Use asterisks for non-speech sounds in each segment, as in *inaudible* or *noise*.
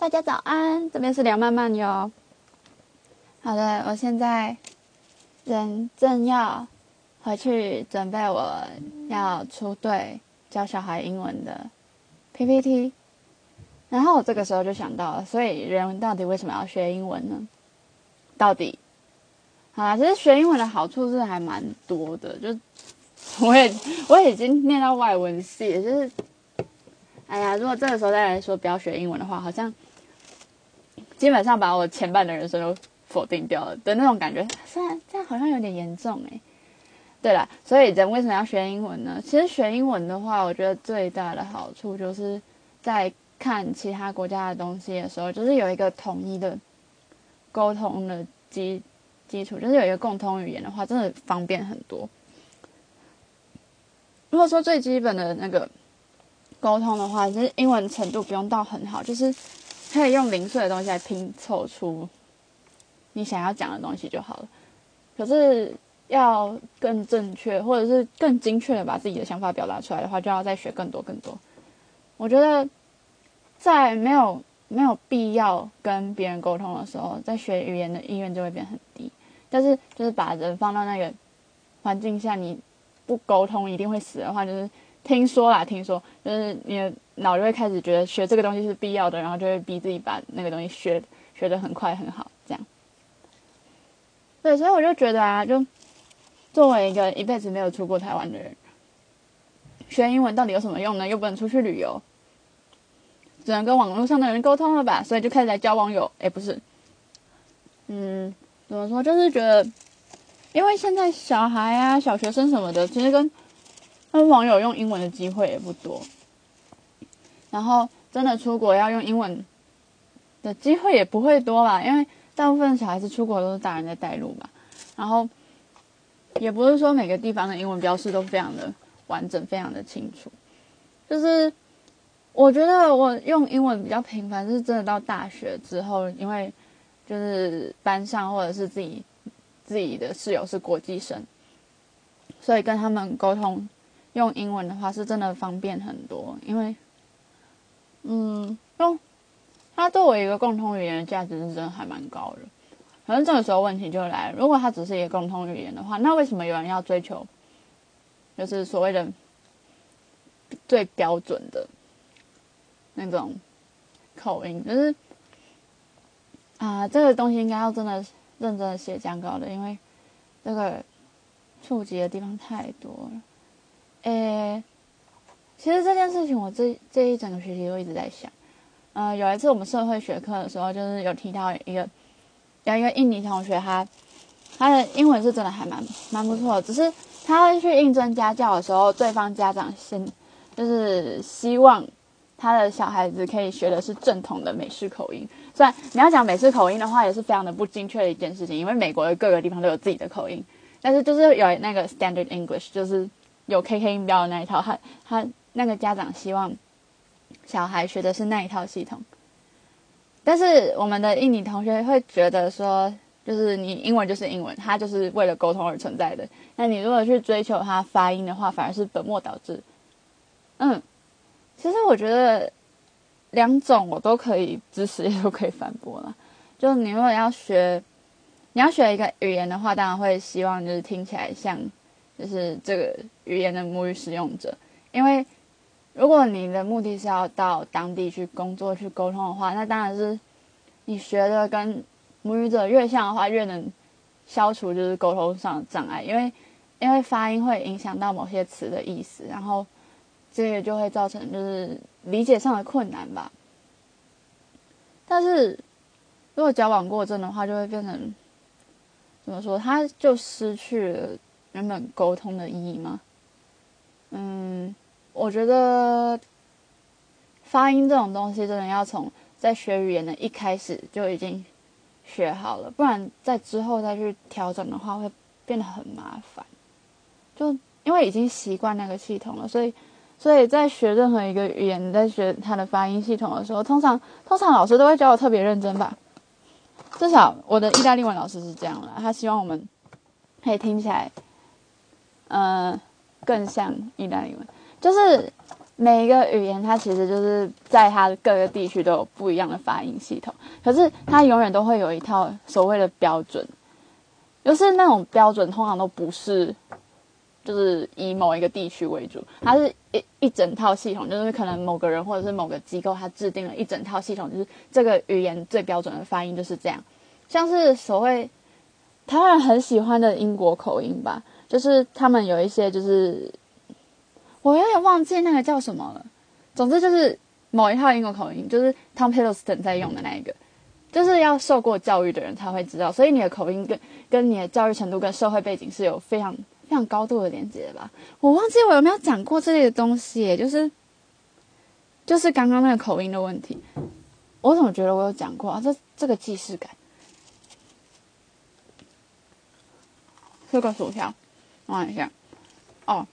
大家早安，这边是梁曼曼哟。好的，我现在人正要回去准备我要出队教小孩英文的 PPT，然后我这个时候就想到了，所以人到底为什么要学英文呢？到底，好啦，其实学英文的好处是还蛮多的，就 *laughs* 我也我已经念到外文系，就是，哎呀，如果这个时候再来说不要学英文的话，好像。基本上把我前半的人生都否定掉了的那种感觉，虽然这样好像有点严重哎。对了，所以人为什么要学英文呢？其实学英文的话，我觉得最大的好处就是在看其他国家的东西的时候，就是有一个统一的沟通的基基础，就是有一个共通语言的话，真的方便很多。如果说最基本的那个沟通的话，其实英文程度不用到很好，就是。可以用零碎的东西来拼凑出你想要讲的东西就好了。可是要更正确，或者是更精确的把自己的想法表达出来的话，就要再学更多更多。我觉得在没有没有必要跟别人沟通的时候，在学语言的意愿就会变很低。但是就是把人放到那个环境下，你不沟通一定会死的话，就是。听说啦，听说就是你脑就会开始觉得学这个东西是必要的，然后就会逼自己把那个东西学学得很快很好，这样。对，所以我就觉得啊，就作为一个一辈子没有出过台湾的人，学英文到底有什么用呢？又不能出去旅游，只能跟网络上的人沟通了吧？所以就开始来交网友。哎，不是，嗯，怎么说？就是觉得，因为现在小孩啊、小学生什么的，其实跟跟网友用英文的机会也不多，然后真的出国要用英文的机会也不会多吧，因为大部分小孩子出国都是大人在带路嘛。然后也不是说每个地方的英文标示都非常的完整、非常的清楚。就是我觉得我用英文比较频繁，是真的到大学之后，因为就是班上或者是自己自己的室友是国际生，所以跟他们沟通。用英文的话是真的方便很多，因为，嗯，用它作为一个共同语言的价值是真的还蛮高的。反正这个时候问题就来了，如果它只是一个共同语言的话，那为什么有人要追求，就是所谓的最标准的那种口音？就是啊，这个东西应该要真的认真的写讲稿的，因为这个触及的地方太多了。诶，其实这件事情我这这一整个学期都一直在想。呃，有一次我们社会学课的时候，就是有提到一个有一个印尼同学，他他的英文是真的还蛮蛮不错的，只是他去应征家教的时候，对方家长先就是希望他的小孩子可以学的是正统的美式口音。虽然你要讲美式口音的话，也是非常的不精确的一件事情，因为美国的各个地方都有自己的口音，但是就是有那个 Standard English，就是。有 KK 音标的那一套，他他那个家长希望小孩学的是那一套系统，但是我们的印尼同学会觉得说，就是你英文就是英文，它就是为了沟通而存在的。那你如果去追求它发音的话，反而是本末倒置。嗯，其实我觉得两种我都可以支持，也都可以反驳了。就是你如果要学，你要学一个语言的话，当然会希望就是听起来像。就是这个语言的母语使用者，因为如果你的目的是要到当地去工作、去沟通的话，那当然是你学的跟母语者越像的话，越能消除就是沟通上的障碍。因为因为发音会影响到某些词的意思，然后这个就会造成就是理解上的困难吧。但是如果矫枉过正的话，就会变成怎么说？他就失去了。原本沟通的意义吗？嗯，我觉得发音这种东西真的要从在学语言的一开始就已经学好了，不然在之后再去调整的话会变得很麻烦。就因为已经习惯那个系统了，所以所以在学任何一个语言，在学它的发音系统的时候，通常通常老师都会教我特别认真吧。至少我的意大利文老师是这样了，他希望我们可以听起来。嗯，更像意大利文，就是每一个语言它其实就是在它各个地区都有不一样的发音系统，可是它永远都会有一套所谓的标准，就是那种标准通常都不是。就是以某一个地区为主，它是一一整套系统，就是可能某个人或者是某个机构，它制定了一整套系统，就是这个语言最标准的发音就是这样。像是所谓台湾人很喜欢的英国口音吧，就是他们有一些就是我有点忘记那个叫什么了。总之就是某一套英国口音，就是 Tom Hiddleston 在用的那一个，就是要受过教育的人才会知道，所以你的口音跟跟你的教育程度跟社会背景是有非常。非常高度的连接的吧，我忘记我有没有讲过这类的东西，就是就是刚刚那个口音的问题，我怎么觉得我有讲过啊？这这个既视感，吃个薯条，看一下，哦，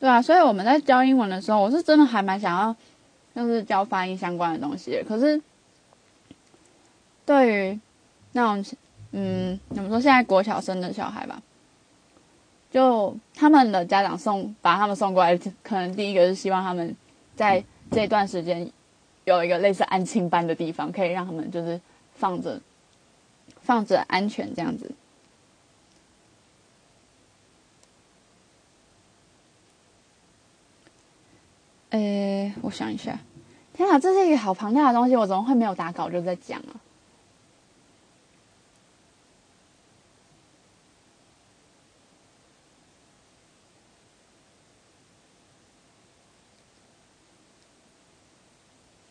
对啊，所以我们在教英文的时候，我是真的还蛮想要，就是教发音相关的东西，可是。对于那种嗯，怎么说？现在国小生的小孩吧，就他们的家长送把他们送过来，可能第一个是希望他们在这段时间有一个类似安亲班的地方，可以让他们就是放着放着安全这样子。呃，我想一下，天哪，这是一个好庞大的东西，我怎么会没有打稿就在讲啊？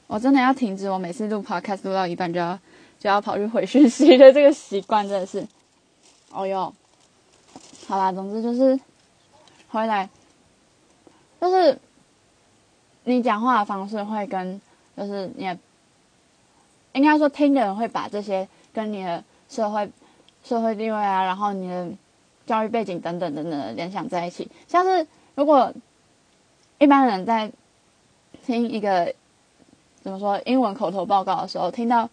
我真的要停止我每次录 podcast 录到一半就要就要跑去回讯息的这个习惯，真的是，哦哟，好啦，总之就是回来，就是你讲话的方式会跟就是你应该说听的人会把这些跟你的社会社会地位啊，然后你的教育背景等等等等联想在一起，像是如果一般人在听一个。怎么说？英文口头报告的时候，听到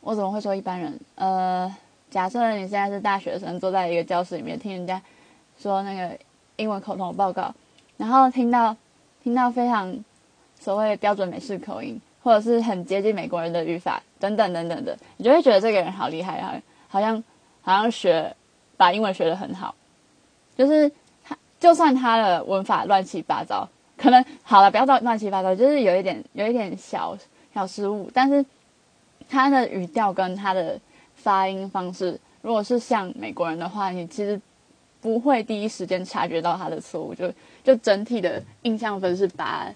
我怎么会说一般人？呃，假设你现在是大学生，坐在一个教室里面听人家说那个英文口头报告，然后听到听到非常所谓标准美式口音，或者是很接近美国人的语法等等等等的，你就会觉得这个人好厉害啊，好像好像学把英文学的很好，就是他就算他的文法乱七八糟。可能好了，不要到乱七八糟，就是有一点有一点小小失误，但是他的语调跟他的发音方式，如果是像美国人的话，你其实不会第一时间察觉到他的错误，就就整体的印象分是把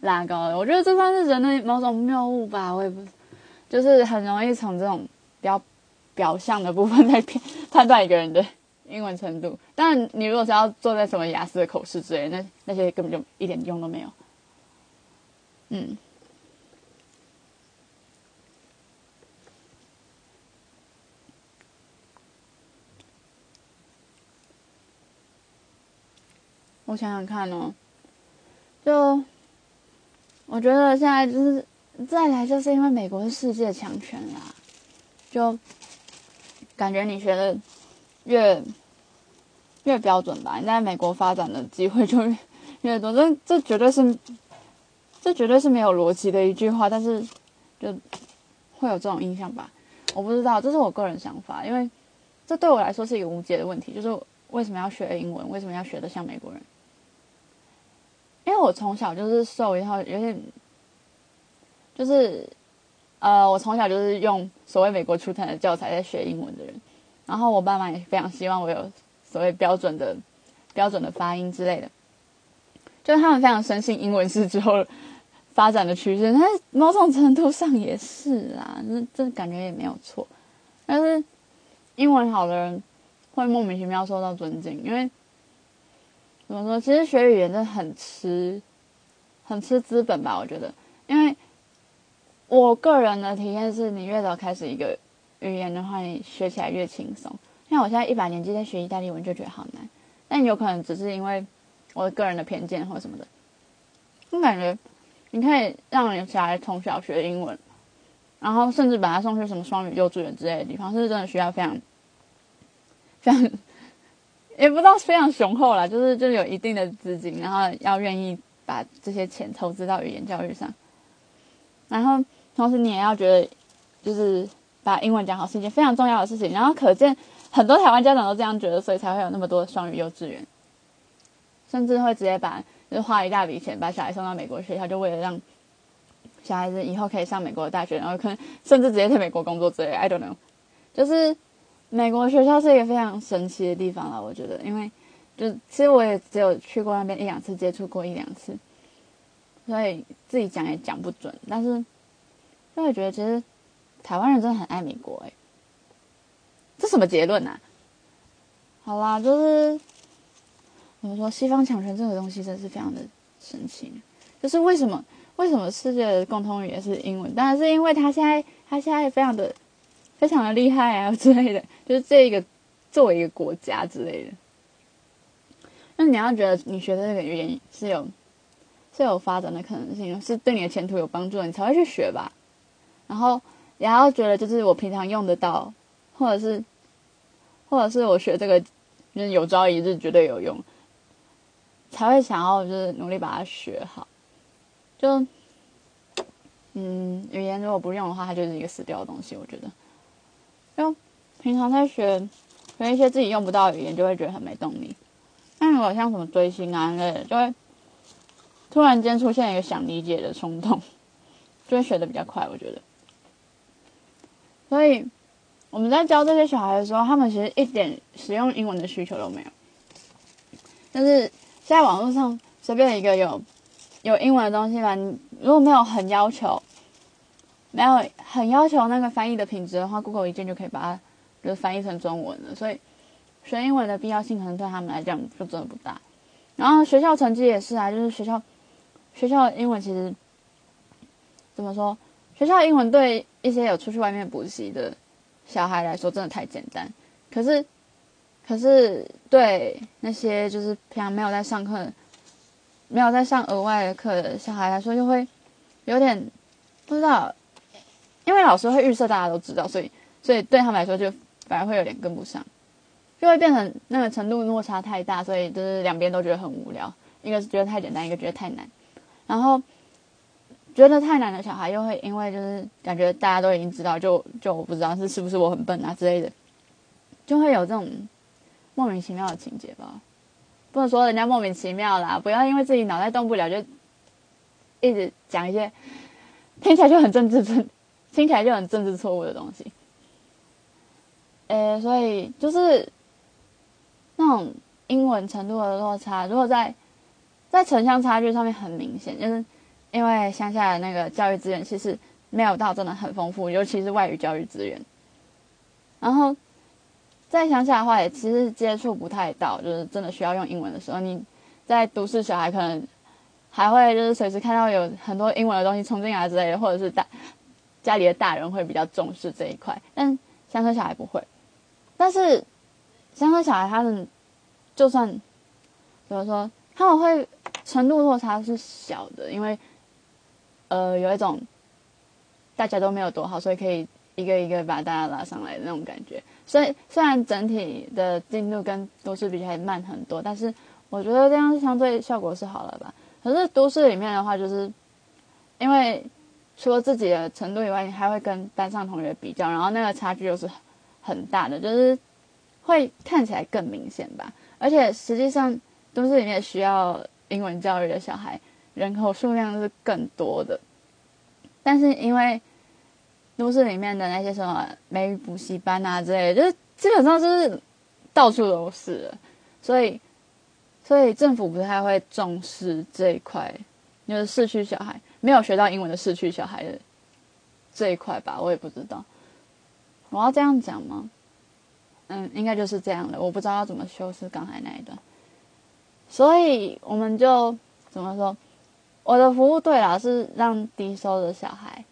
拉高了。我觉得这算是人的某种谬误吧，我也不，就是很容易从这种比较表象的部分来判判断一个人的。英文程度，但你如果是要做在什么雅思的口试之类，那那些根本就一点用都没有。嗯，我想想看哦，就我觉得现在就是再来，就是因为美国是世界强权啦，就感觉你学的越。越标准吧，你在美国发展的机会就越越多。这这绝对是，这绝对是没有逻辑的一句话，但是就会有这种印象吧。我不知道，这是我个人想法，因为这对我来说是一个无解的问题，就是为什么要学英文？为什么要学的像美国人？我从小就是受一套有点，就是呃，我从小就是用所谓美国出产的教材在学英文的人，然后我爸妈也非常希望我有。所谓标准的、标准的发音之类的，就是他们非常深信英文是之后发展的趋势。但是某种程度上也是啊，这这感觉也没有错。但是英文好的人会莫名其妙受到尊敬，因为怎么说？其实学语言真的很吃、很吃资本吧？我觉得，因为我个人的体验是，你越早开始一个语言的话，你学起来越轻松。像我现在一把年纪在学意大利文，就觉得好难。但有可能只是因为我个人的偏见或什么的。我感觉你可以让你小孩从小学英文，然后甚至把他送去什么双语幼稚园之类的地方，是真的需要非常非常，也不知道非常雄厚啦，就是就是有一定的资金，然后要愿意把这些钱投资到语言教育上，然后同时你也要觉得，就是把英文讲好是一件非常重要的事情，然后可见很多台湾家长都这样觉得，所以才会有那么多双语幼稚园，甚至会直接把就是花一大笔钱把小孩送到美国学校，就为了让小孩子以后可以上美国的大学，然后可能甚至直接在美国工作之类，I don't know，就是。美国学校是一个非常神奇的地方了，我觉得，因为就其实我也只有去过那边一两次，接触过一两次，所以自己讲也讲不准。但是就会觉得，其实台湾人真的很爱美国，哎，这什么结论啊？好啦，就是怎么说，西方强权这个东西真是非常的神奇。就是为什么为什么世界的共通语言是英文？当然是因为他现在他现在非常的。非常的厉害啊 *laughs* 之类的，就是这一个作为一个国家之类的。那你要觉得你学的这个语言是有是有发展的可能性，是对你的前途有帮助的，你才会去学吧。然后也要觉得就是我平常用得到，或者是或者是我学这个就是有朝一日绝对有用，才会想要就是努力把它学好。就嗯，语言如果不用的话，它就是一个死掉的东西，我觉得。就平常在学学一些自己用不到的语言，就会觉得很没动力。那如果像什么追星啊之类的，就会突然间出现一个想理解的冲动，就会学的比较快。我觉得，所以我们在教这些小孩的时候，他们其实一点使用英文的需求都没有。但是现在网络上随便一个有有英文的东西吧，你如果没有很要求。没有很要求那个翻译的品质的话，Google 一键就可以把它就翻译成中文了。所以学英文的必要性可能对他们来讲就真的不大。然后学校成绩也是啊，就是学校学校英文其实怎么说？学校英文对一些有出去外面补习的小孩来说真的太简单。可是可是对那些就是平常没有在上课、没有在上额外的课的小孩来说，就会有点不知道。因为老师会预设大家都知道，所以所以对他们来说就反而会有点跟不上，就会变成那个程度落差太大，所以就是两边都觉得很无聊。一个是觉得太简单，一个觉得太难。然后觉得太难的小孩又会因为就是感觉大家都已经知道，就就我不知道是是不是我很笨啊之类的，就会有这种莫名其妙的情节吧。不能说人家莫名其妙啦，不要因为自己脑袋动不了就一直讲一些听起来就很政治正。听起来就很政治错误的东西，呃，所以就是那种英文程度的落差，如果在在城乡差距上面很明显，就是因为乡下的那个教育资源其实没有到真的很丰富，尤其是外语教育资源。然后在乡下的话，也其实接触不太到，就是真的需要用英文的时候，你在都市小孩可能还会就是随时看到有很多英文的东西冲进来之类的，或者是大。家里的大人会比较重视这一块，但乡村小孩不会。但是乡村小孩他们就算怎么说，他们会程度落差是小的，因为呃有一种大家都没有多好，所以可以一个一个把大家拉上来的那种感觉。所以虽然整体的进度跟都市比起来慢很多，但是我觉得这样相对效果是好了吧。可是都市里面的话，就是因为。除了自己的程度以外，你还会跟班上同学比较，然后那个差距又是很大的，就是会看起来更明显吧。而且实际上都市里面需要英文教育的小孩人口数量是更多的，但是因为都市里面的那些什么美语补习班啊之类的，就是基本上就是到处都是，所以所以政府不太会重视这一块，就是市区小孩。没有学到英文的市区小孩的这一块吧，我也不知道。我要这样讲吗？嗯，应该就是这样的。我不知道要怎么修饰刚才那一段。所以我们就怎么说？我的服务对了，是让低收的小孩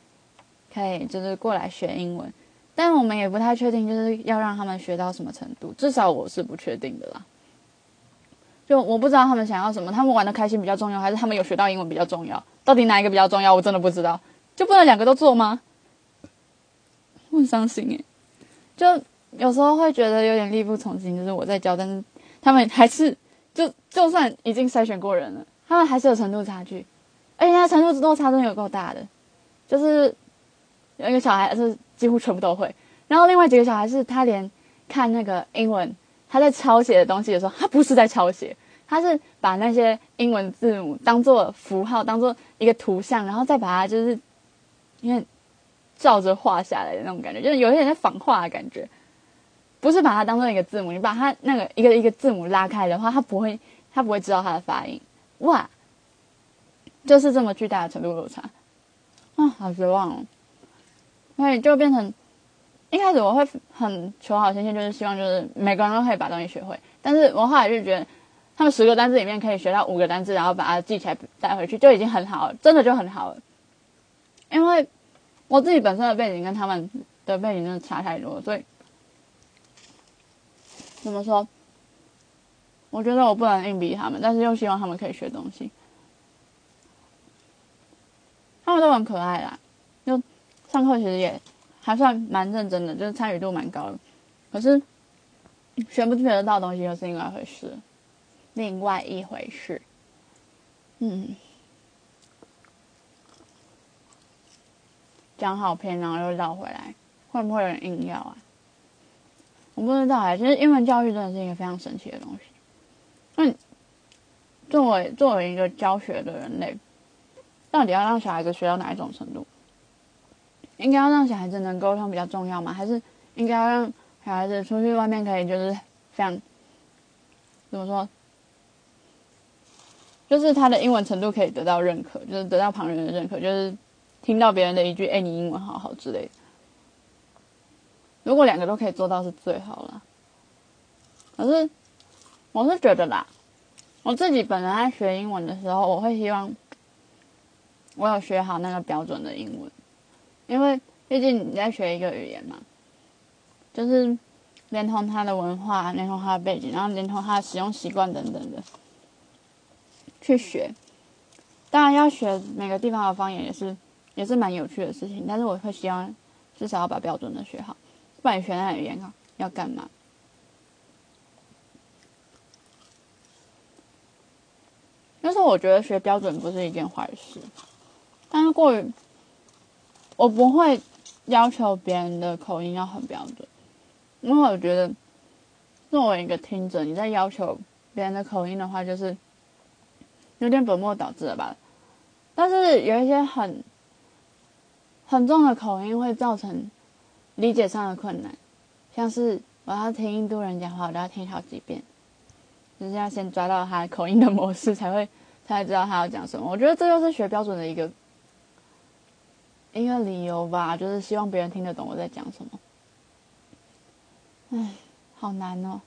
可以就是过来学英文，但我们也不太确定，就是要让他们学到什么程度。至少我是不确定的啦。就我不知道他们想要什么，他们玩的开心比较重要，还是他们有学到英文比较重要？到底哪一个比较重要？我真的不知道，就不能两个都做吗？我很伤心诶。就有时候会觉得有点力不从心，就是我在教，但是他们还是就就算已经筛选过人了，他们还是有程度差距，而且那程度落差真的有够大的，就是有一个小孩是几乎全部都会，然后另外几个小孩是他连看那个英文，他在抄写的东西的时候，他不是在抄写，他是把那些英文字母当做符号，当做一个图像，然后再把它就是因为照着画下来的那种感觉，就是有一点在仿画的感觉。不是把它当做一个字母，你把它那个一个一个字母拉开的话，它不会，它不会知道它的发音。哇，就是这么巨大的程度落差，啊，好绝望哦！所以就变成一开始我会很求好心切，就是希望就是每个人都可以把东西学会。但是我后来就觉得，他们十个单词里面可以学到五个单词，然后把它记起来带回去，就已经很好了，真的就很好了。因为我自己本身的背景跟他们的背景真的差太多，所以。怎么说？我觉得我不能硬逼他们，但是又希望他们可以学东西。他们都很可爱啦，就上课其实也还算蛮认真的，就是参与度蛮高的。可是学不学得到东西又是另外一回事，另外一回事。嗯，讲好偏，然后又绕回来，会不会有人硬要啊？我不知道哎，其实英文教育真的是一个非常神奇的东西。那作为作为一个教学的人类，到底要让小孩子学到哪一种程度？应该要让小孩子能沟通比较重要吗？还是应该要让小孩子出去外面可以就是非常怎么说？就是他的英文程度可以得到认可，就是得到旁人的认可，就是听到别人的一句“哎，你英文好好”之类的。如果两个都可以做到是最好了，可是我是觉得啦，我自己本来在学英文的时候，我会希望我有学好那个标准的英文，因为毕竟你在学一个语言嘛，就是连同它的文化、连同它的背景，然后连同它的使用习惯等等的去学。当然要学每个地方的方言也是也是蛮有趣的事情，但是我会希望至少要把标准的学好。不然你学那语言啊，要干嘛？但是我觉得学标准不是一件坏事，但是过于，我不会要求别人的口音要很标准，因为我觉得作为一个听者，你在要求别人的口音的话，就是有点本末倒置了吧。但是有一些很很重的口音会造成。理解上的困难，像是我要听印度人讲话，我都要听好几遍，就是要先抓到他口音的模式，才会 *laughs* 才会知道他要讲什么。我觉得这就是学标准的一个一个理由吧，就是希望别人听得懂我在讲什么。唉，好难哦，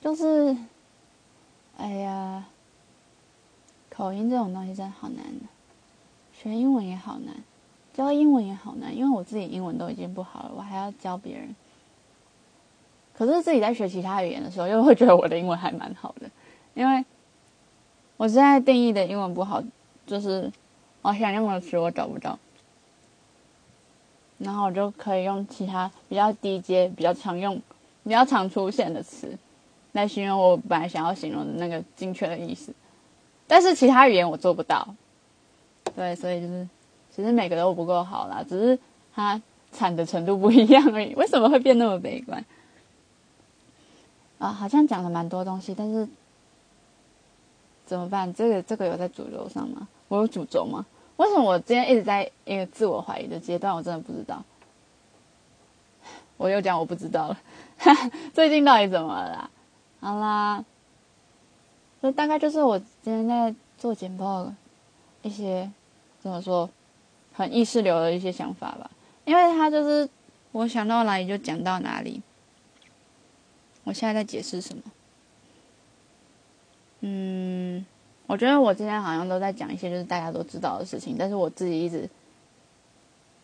就是，哎呀，口音这种东西真的好难学英文也好难。教英文也好难，因为我自己英文都已经不好了，我还要教别人。可是自己在学其他语言的时候，又会觉得我的英文还蛮好的，因为我现在定义的英文不好，就是我想用的词我找不到，然后我就可以用其他比较低阶、比较常用、比较常出现的词来形容我本来想要形容的那个精确的意思。但是其他语言我做不到，对，所以就是。其实每个都不够好啦，只是它惨的程度不一样而已。为什么会变那么悲观？啊，好像讲了蛮多东西，但是怎么办？这个这个有在主轴上吗？我有主轴吗？为什么我今天一直在一个自我怀疑的阶段？我真的不知道。*laughs* 我又讲我不知道了，*laughs* 最近到底怎么了？好啦，这大概就是我今天在做简报一些怎么说？很意识流的一些想法吧，因为他就是我想到哪里就讲到哪里。我现在在解释什么？嗯，我觉得我今天好像都在讲一些就是大家都知道的事情，但是我自己一直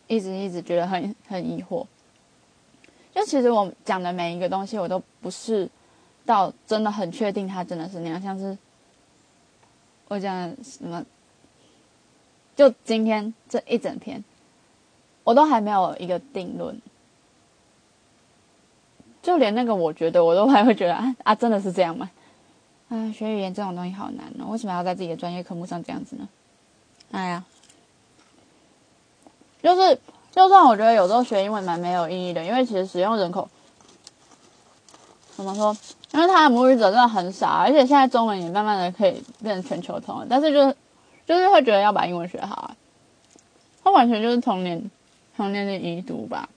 一直一直觉得很很疑惑。就其实我讲的每一个东西，我都不是到真的很确定他真的是那样，像是我讲什么。就今天这一整天，我都还没有一个定论，就连那个我觉得我都还会觉得啊啊，真的是这样吗？啊，学语言这种东西好难哦，为什么要在自己的专业科目上这样子呢？哎呀，就是，就算我觉得有时候学英文蛮没有意义的，因为其实使用人口怎么说？因为他的母语者真的很少，而且现在中文也慢慢的可以变成全球通了，但是就是就是会觉得要把英文学好啊，他完全就是童年童年的遗毒吧。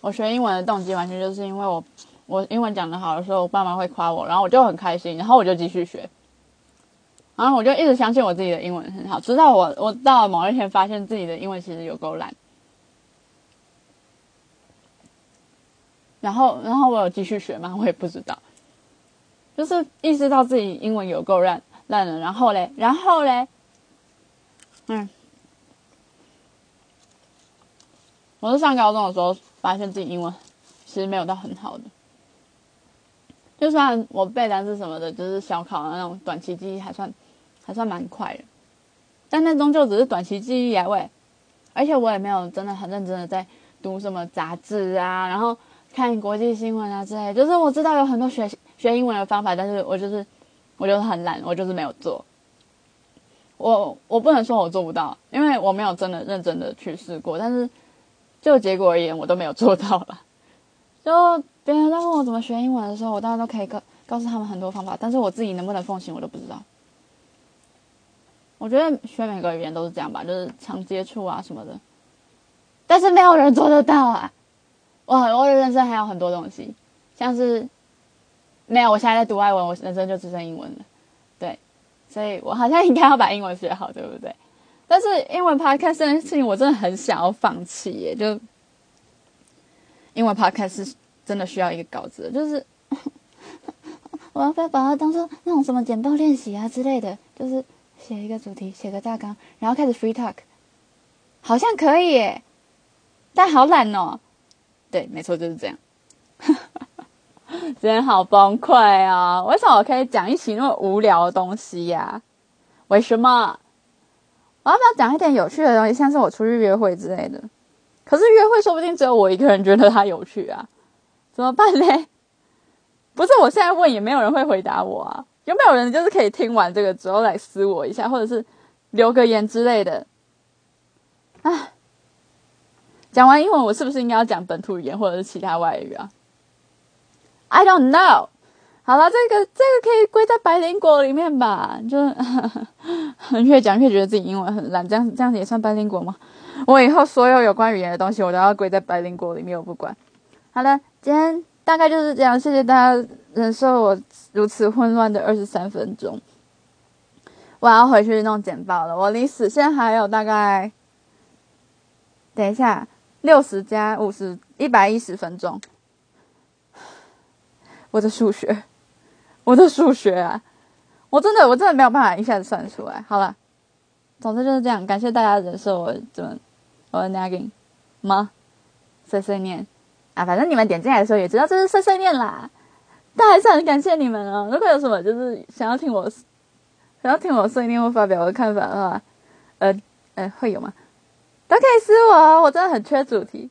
我学英文的动机完全就是因为我我英文讲的好的时候，我爸妈会夸我，然后我就很开心，然后我就继续学，然后我就一直相信我自己的英文很好，直到我我到了某一天发现自己的英文其实有够烂。然后，然后我有继续学吗？*laughs* 我也不知道，就是意识到自己英文有够烂烂了。然后嘞，然后嘞，嗯，我是上高中的时候发现自己英文其实没有到很好的，就算我背单词什么的，就是小考的那种短期记忆还算还算蛮快的，但那终究只是短期记忆啊喂，而且我也没有真的很认真的在读什么杂志啊，然后。看国际新闻啊之类，就是我知道有很多学学英文的方法，但是我就是我就是很懒，我就是没有做。我我不能说我做不到，因为我没有真的认真的去试过。但是就结果而言，我都没有做到了。就别人在问我怎么学英文的时候，我当然都可以告告诉他们很多方法，但是我自己能不能奉行，我都不知道。我觉得学每个语言都是这样吧，就是常接触啊什么的，但是没有人做得到啊。我我的人生还有很多东西，像是没有，我现在在读外文，我人生就只剩英文了，对，所以我好像应该要把英文学好，对不对？但是英文 podcast 这件事情，我真的很想要放弃耶，就英文 podcast 是真的需要一个稿子，就是 *laughs* 我要不要把它当做那种什么简报练习啊之类的，就是写一个主题，写个大纲，然后开始 free talk，好像可以耶，但好懒哦。对，没错，就是这样。*laughs* 今天好崩溃啊！为什么我可以讲一起那么无聊的东西呀？为什么？我要不要讲一点有趣的东西，像是我出去约会之类的？可是约会说不定只有我一个人觉得它有趣啊，怎么办呢？不是，我现在问也没有人会回答我啊。有没有人就是可以听完这个之后来私我一下，或者是留个言之类的？哎。讲完英文，我是不是应该要讲本土语言或者是其他外语啊？I don't know。好了，这个这个可以归在白灵果里面吧？就是 *laughs* 越讲越觉得自己英文很烂，这样这样子也算白灵果吗？我以后所有有关语言的东西，我都要归在白灵果里面，我不管。好了，今天大概就是这样，谢谢大家忍受我如此混乱的二十三分钟。我要回去弄简报了，我离死线还有大概，等一下。六十加五十，一百一十分钟。我的数学，我的数学啊！我真的，我真的没有办法一下子算出来。好了，总之就是这样。感谢大家忍受我怎么我的 nagging 吗？碎碎念啊！反正你们点进来的时候也知道这是碎碎念啦。但还是很感谢你们哦。如果有什么就是想要听我想要听我碎念或发表我的看法的话，呃呃，会有吗？都可以私我，我真的很缺主题，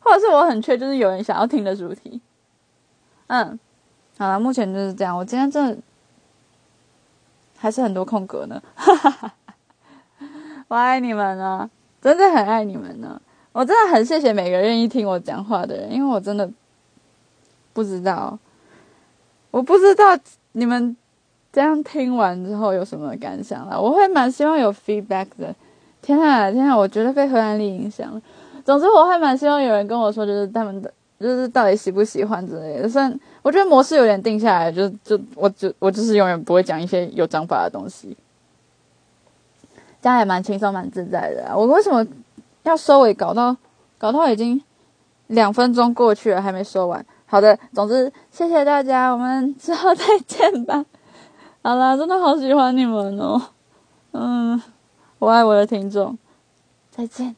或者是我很缺，就是有人想要听的主题。嗯，好了，目前就是这样。我今天真的还是很多空格呢，*laughs* 我爱你们呢，真的很爱你们呢。我真的很谢谢每个愿意听我讲话的人，因为我真的不知道，我不知道你们这样听完之后有什么感想了。我会蛮希望有 feedback 的。天啊，天啊！我觉得被荷兰力影响了。总之，我还蛮希望有人跟我说，就是他们的，就是到底喜不喜欢之类的。虽然我觉得模式有点定下来，就就我就我就是永远不会讲一些有章法的东西，这样也蛮轻松、蛮自在的。我为什么要收尾？搞到搞到已经两分钟过去了，还没说完。好的，总之谢谢大家，我们之后再见吧。好啦，真的好喜欢你们哦，嗯。我爱我的听众，再见。